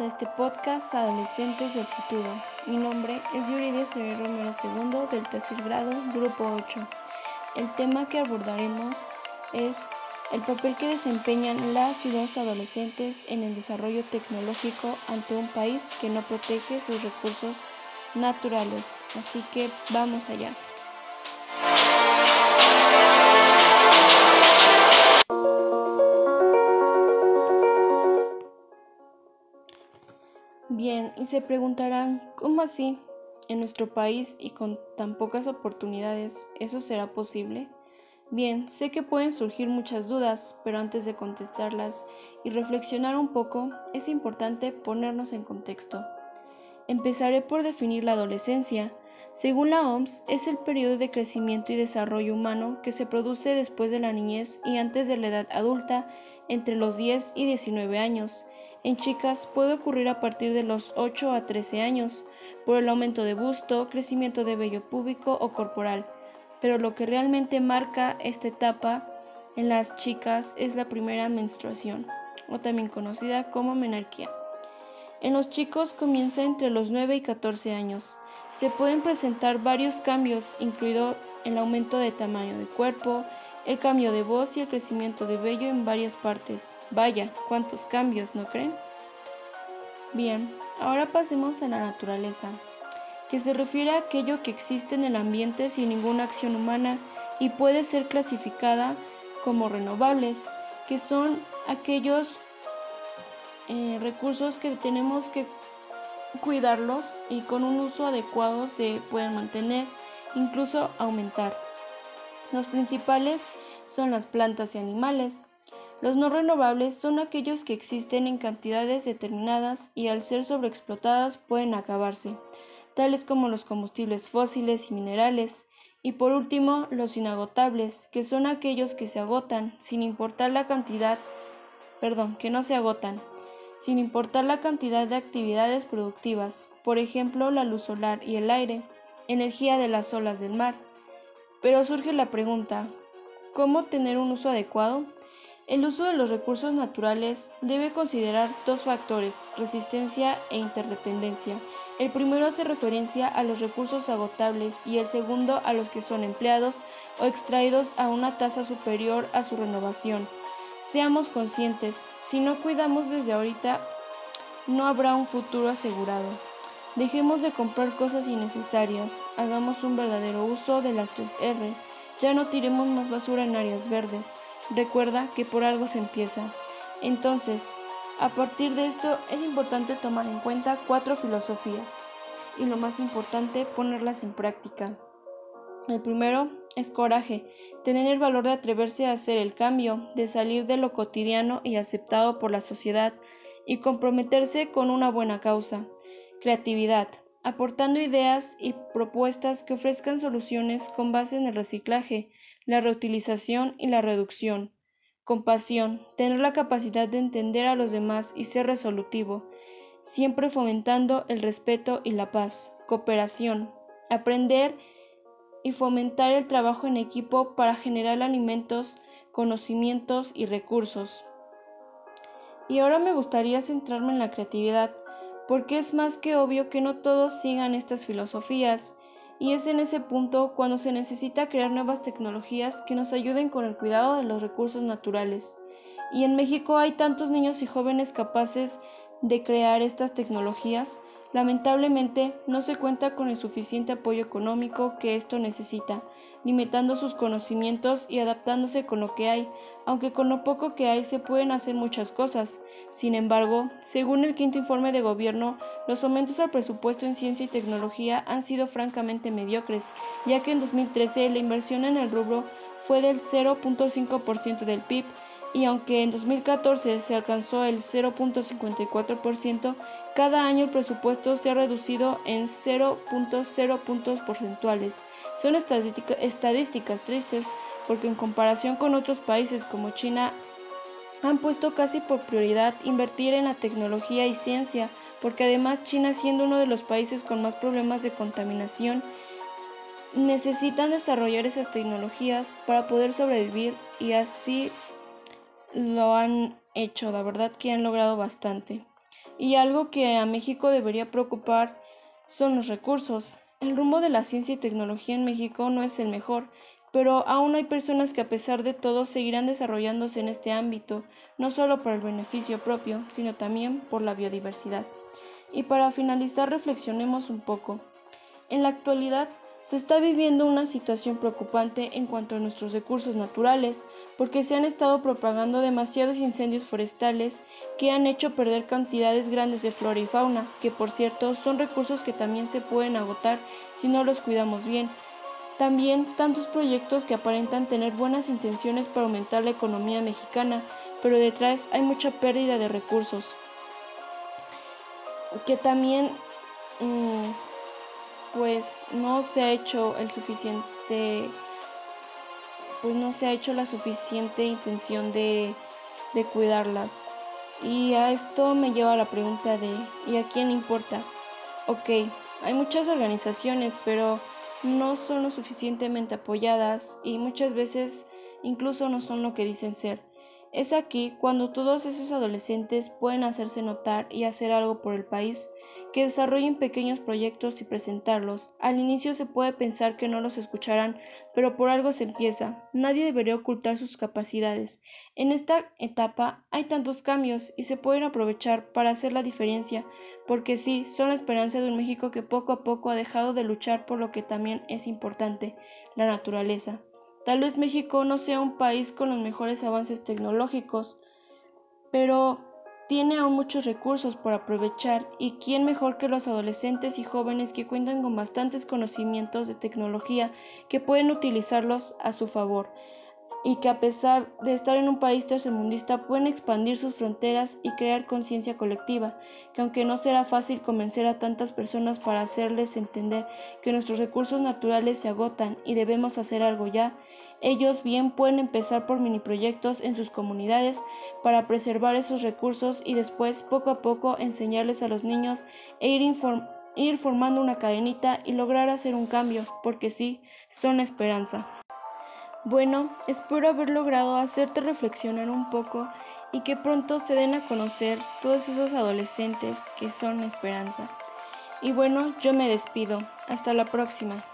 a este podcast Adolescentes del Futuro. Mi nombre es Yuridia Soy Romero II del tercer grado, grupo 8. El tema que abordaremos es el papel que desempeñan las y los adolescentes en el desarrollo tecnológico ante un país que no protege sus recursos naturales. Así que vamos allá. Y se preguntarán, ¿cómo así? En nuestro país y con tan pocas oportunidades, ¿eso será posible? Bien, sé que pueden surgir muchas dudas, pero antes de contestarlas y reflexionar un poco, es importante ponernos en contexto. Empezaré por definir la adolescencia. Según la OMS, es el periodo de crecimiento y desarrollo humano que se produce después de la niñez y antes de la edad adulta, entre los 10 y 19 años en chicas puede ocurrir a partir de los 8 a 13 años, por el aumento de busto, crecimiento de vello púbico o corporal, pero lo que realmente marca esta etapa en las chicas es la primera menstruación, o también conocida como menarquía. En los chicos comienza entre los 9 y 14 años. Se pueden presentar varios cambios, incluidos el aumento de tamaño de cuerpo, el cambio de voz y el crecimiento de vello en varias partes. Vaya, cuántos cambios, ¿no creen? Bien, ahora pasemos a la naturaleza, que se refiere a aquello que existe en el ambiente sin ninguna acción humana y puede ser clasificada como renovables, que son aquellos eh, recursos que tenemos que cuidarlos y con un uso adecuado se pueden mantener, incluso aumentar. Los principales son las plantas y animales. Los no renovables son aquellos que existen en cantidades determinadas y al ser sobreexplotadas pueden acabarse, tales como los combustibles fósiles y minerales. Y por último, los inagotables, que son aquellos que se agotan sin importar la cantidad, perdón, que no se agotan, sin importar la cantidad de actividades productivas, por ejemplo, la luz solar y el aire, energía de las olas del mar. Pero surge la pregunta, ¿cómo tener un uso adecuado? El uso de los recursos naturales debe considerar dos factores, resistencia e interdependencia. El primero hace referencia a los recursos agotables y el segundo a los que son empleados o extraídos a una tasa superior a su renovación. Seamos conscientes, si no cuidamos desde ahorita, no habrá un futuro asegurado. Dejemos de comprar cosas innecesarias, hagamos un verdadero uso de las 3R, ya no tiremos más basura en áreas verdes. Recuerda que por algo se empieza. Entonces, a partir de esto es importante tomar en cuenta cuatro filosofías y lo más importante, ponerlas en práctica. El primero es coraje, tener el valor de atreverse a hacer el cambio, de salir de lo cotidiano y aceptado por la sociedad y comprometerse con una buena causa. Creatividad, aportando ideas y propuestas que ofrezcan soluciones con base en el reciclaje, la reutilización y la reducción. Compasión, tener la capacidad de entender a los demás y ser resolutivo, siempre fomentando el respeto y la paz. Cooperación, aprender y fomentar el trabajo en equipo para generar alimentos, conocimientos y recursos. Y ahora me gustaría centrarme en la creatividad, porque es más que obvio que no todos sigan estas filosofías, y es en ese punto cuando se necesita crear nuevas tecnologías que nos ayuden con el cuidado de los recursos naturales. Y en México hay tantos niños y jóvenes capaces de crear estas tecnologías Lamentablemente, no se cuenta con el suficiente apoyo económico que esto necesita, limitando sus conocimientos y adaptándose con lo que hay, aunque con lo poco que hay se pueden hacer muchas cosas. Sin embargo, según el quinto informe de gobierno, los aumentos al presupuesto en ciencia y tecnología han sido francamente mediocres, ya que en 2013 la inversión en el rubro fue del 0.5% del PIB, y aunque en 2014 se alcanzó el 0.54%, cada año el presupuesto se ha reducido en 0.0 puntos porcentuales. Son estadísticas tristes porque en comparación con otros países como China han puesto casi por prioridad invertir en la tecnología y ciencia, porque además China siendo uno de los países con más problemas de contaminación, necesitan desarrollar esas tecnologías para poder sobrevivir y así lo han hecho, la verdad que han logrado bastante. Y algo que a México debería preocupar son los recursos. El rumbo de la ciencia y tecnología en México no es el mejor, pero aún hay personas que a pesar de todo seguirán desarrollándose en este ámbito, no solo por el beneficio propio, sino también por la biodiversidad. Y para finalizar reflexionemos un poco. En la actualidad se está viviendo una situación preocupante en cuanto a nuestros recursos naturales, porque se han estado propagando demasiados incendios forestales que han hecho perder cantidades grandes de flora y fauna, que por cierto son recursos que también se pueden agotar si no los cuidamos bien. También tantos proyectos que aparentan tener buenas intenciones para aumentar la economía mexicana, pero detrás hay mucha pérdida de recursos. Que también mm, pues no se ha hecho el suficiente pues no se ha hecho la suficiente intención de, de cuidarlas. Y a esto me lleva a la pregunta de ¿y a quién importa? Ok, hay muchas organizaciones, pero no son lo suficientemente apoyadas y muchas veces incluso no son lo que dicen ser. Es aquí cuando todos esos adolescentes pueden hacerse notar y hacer algo por el país, que desarrollen pequeños proyectos y presentarlos. Al inicio se puede pensar que no los escucharán, pero por algo se empieza. Nadie debería ocultar sus capacidades. En esta etapa hay tantos cambios y se pueden aprovechar para hacer la diferencia, porque sí, son la esperanza de un México que poco a poco ha dejado de luchar por lo que también es importante, la naturaleza. Tal vez México no sea un país con los mejores avances tecnológicos, pero tiene aún muchos recursos por aprovechar y quién mejor que los adolescentes y jóvenes que cuentan con bastantes conocimientos de tecnología que pueden utilizarlos a su favor y que a pesar de estar en un país tercermundista pueden expandir sus fronteras y crear conciencia colectiva, que aunque no será fácil convencer a tantas personas para hacerles entender que nuestros recursos naturales se agotan y debemos hacer algo ya, ellos bien pueden empezar por mini proyectos en sus comunidades para preservar esos recursos y después poco a poco enseñarles a los niños e ir, ir formando una cadenita y lograr hacer un cambio, porque sí, son esperanza. Bueno, espero haber logrado hacerte reflexionar un poco y que pronto se den a conocer todos esos adolescentes que son esperanza. Y bueno, yo me despido. Hasta la próxima.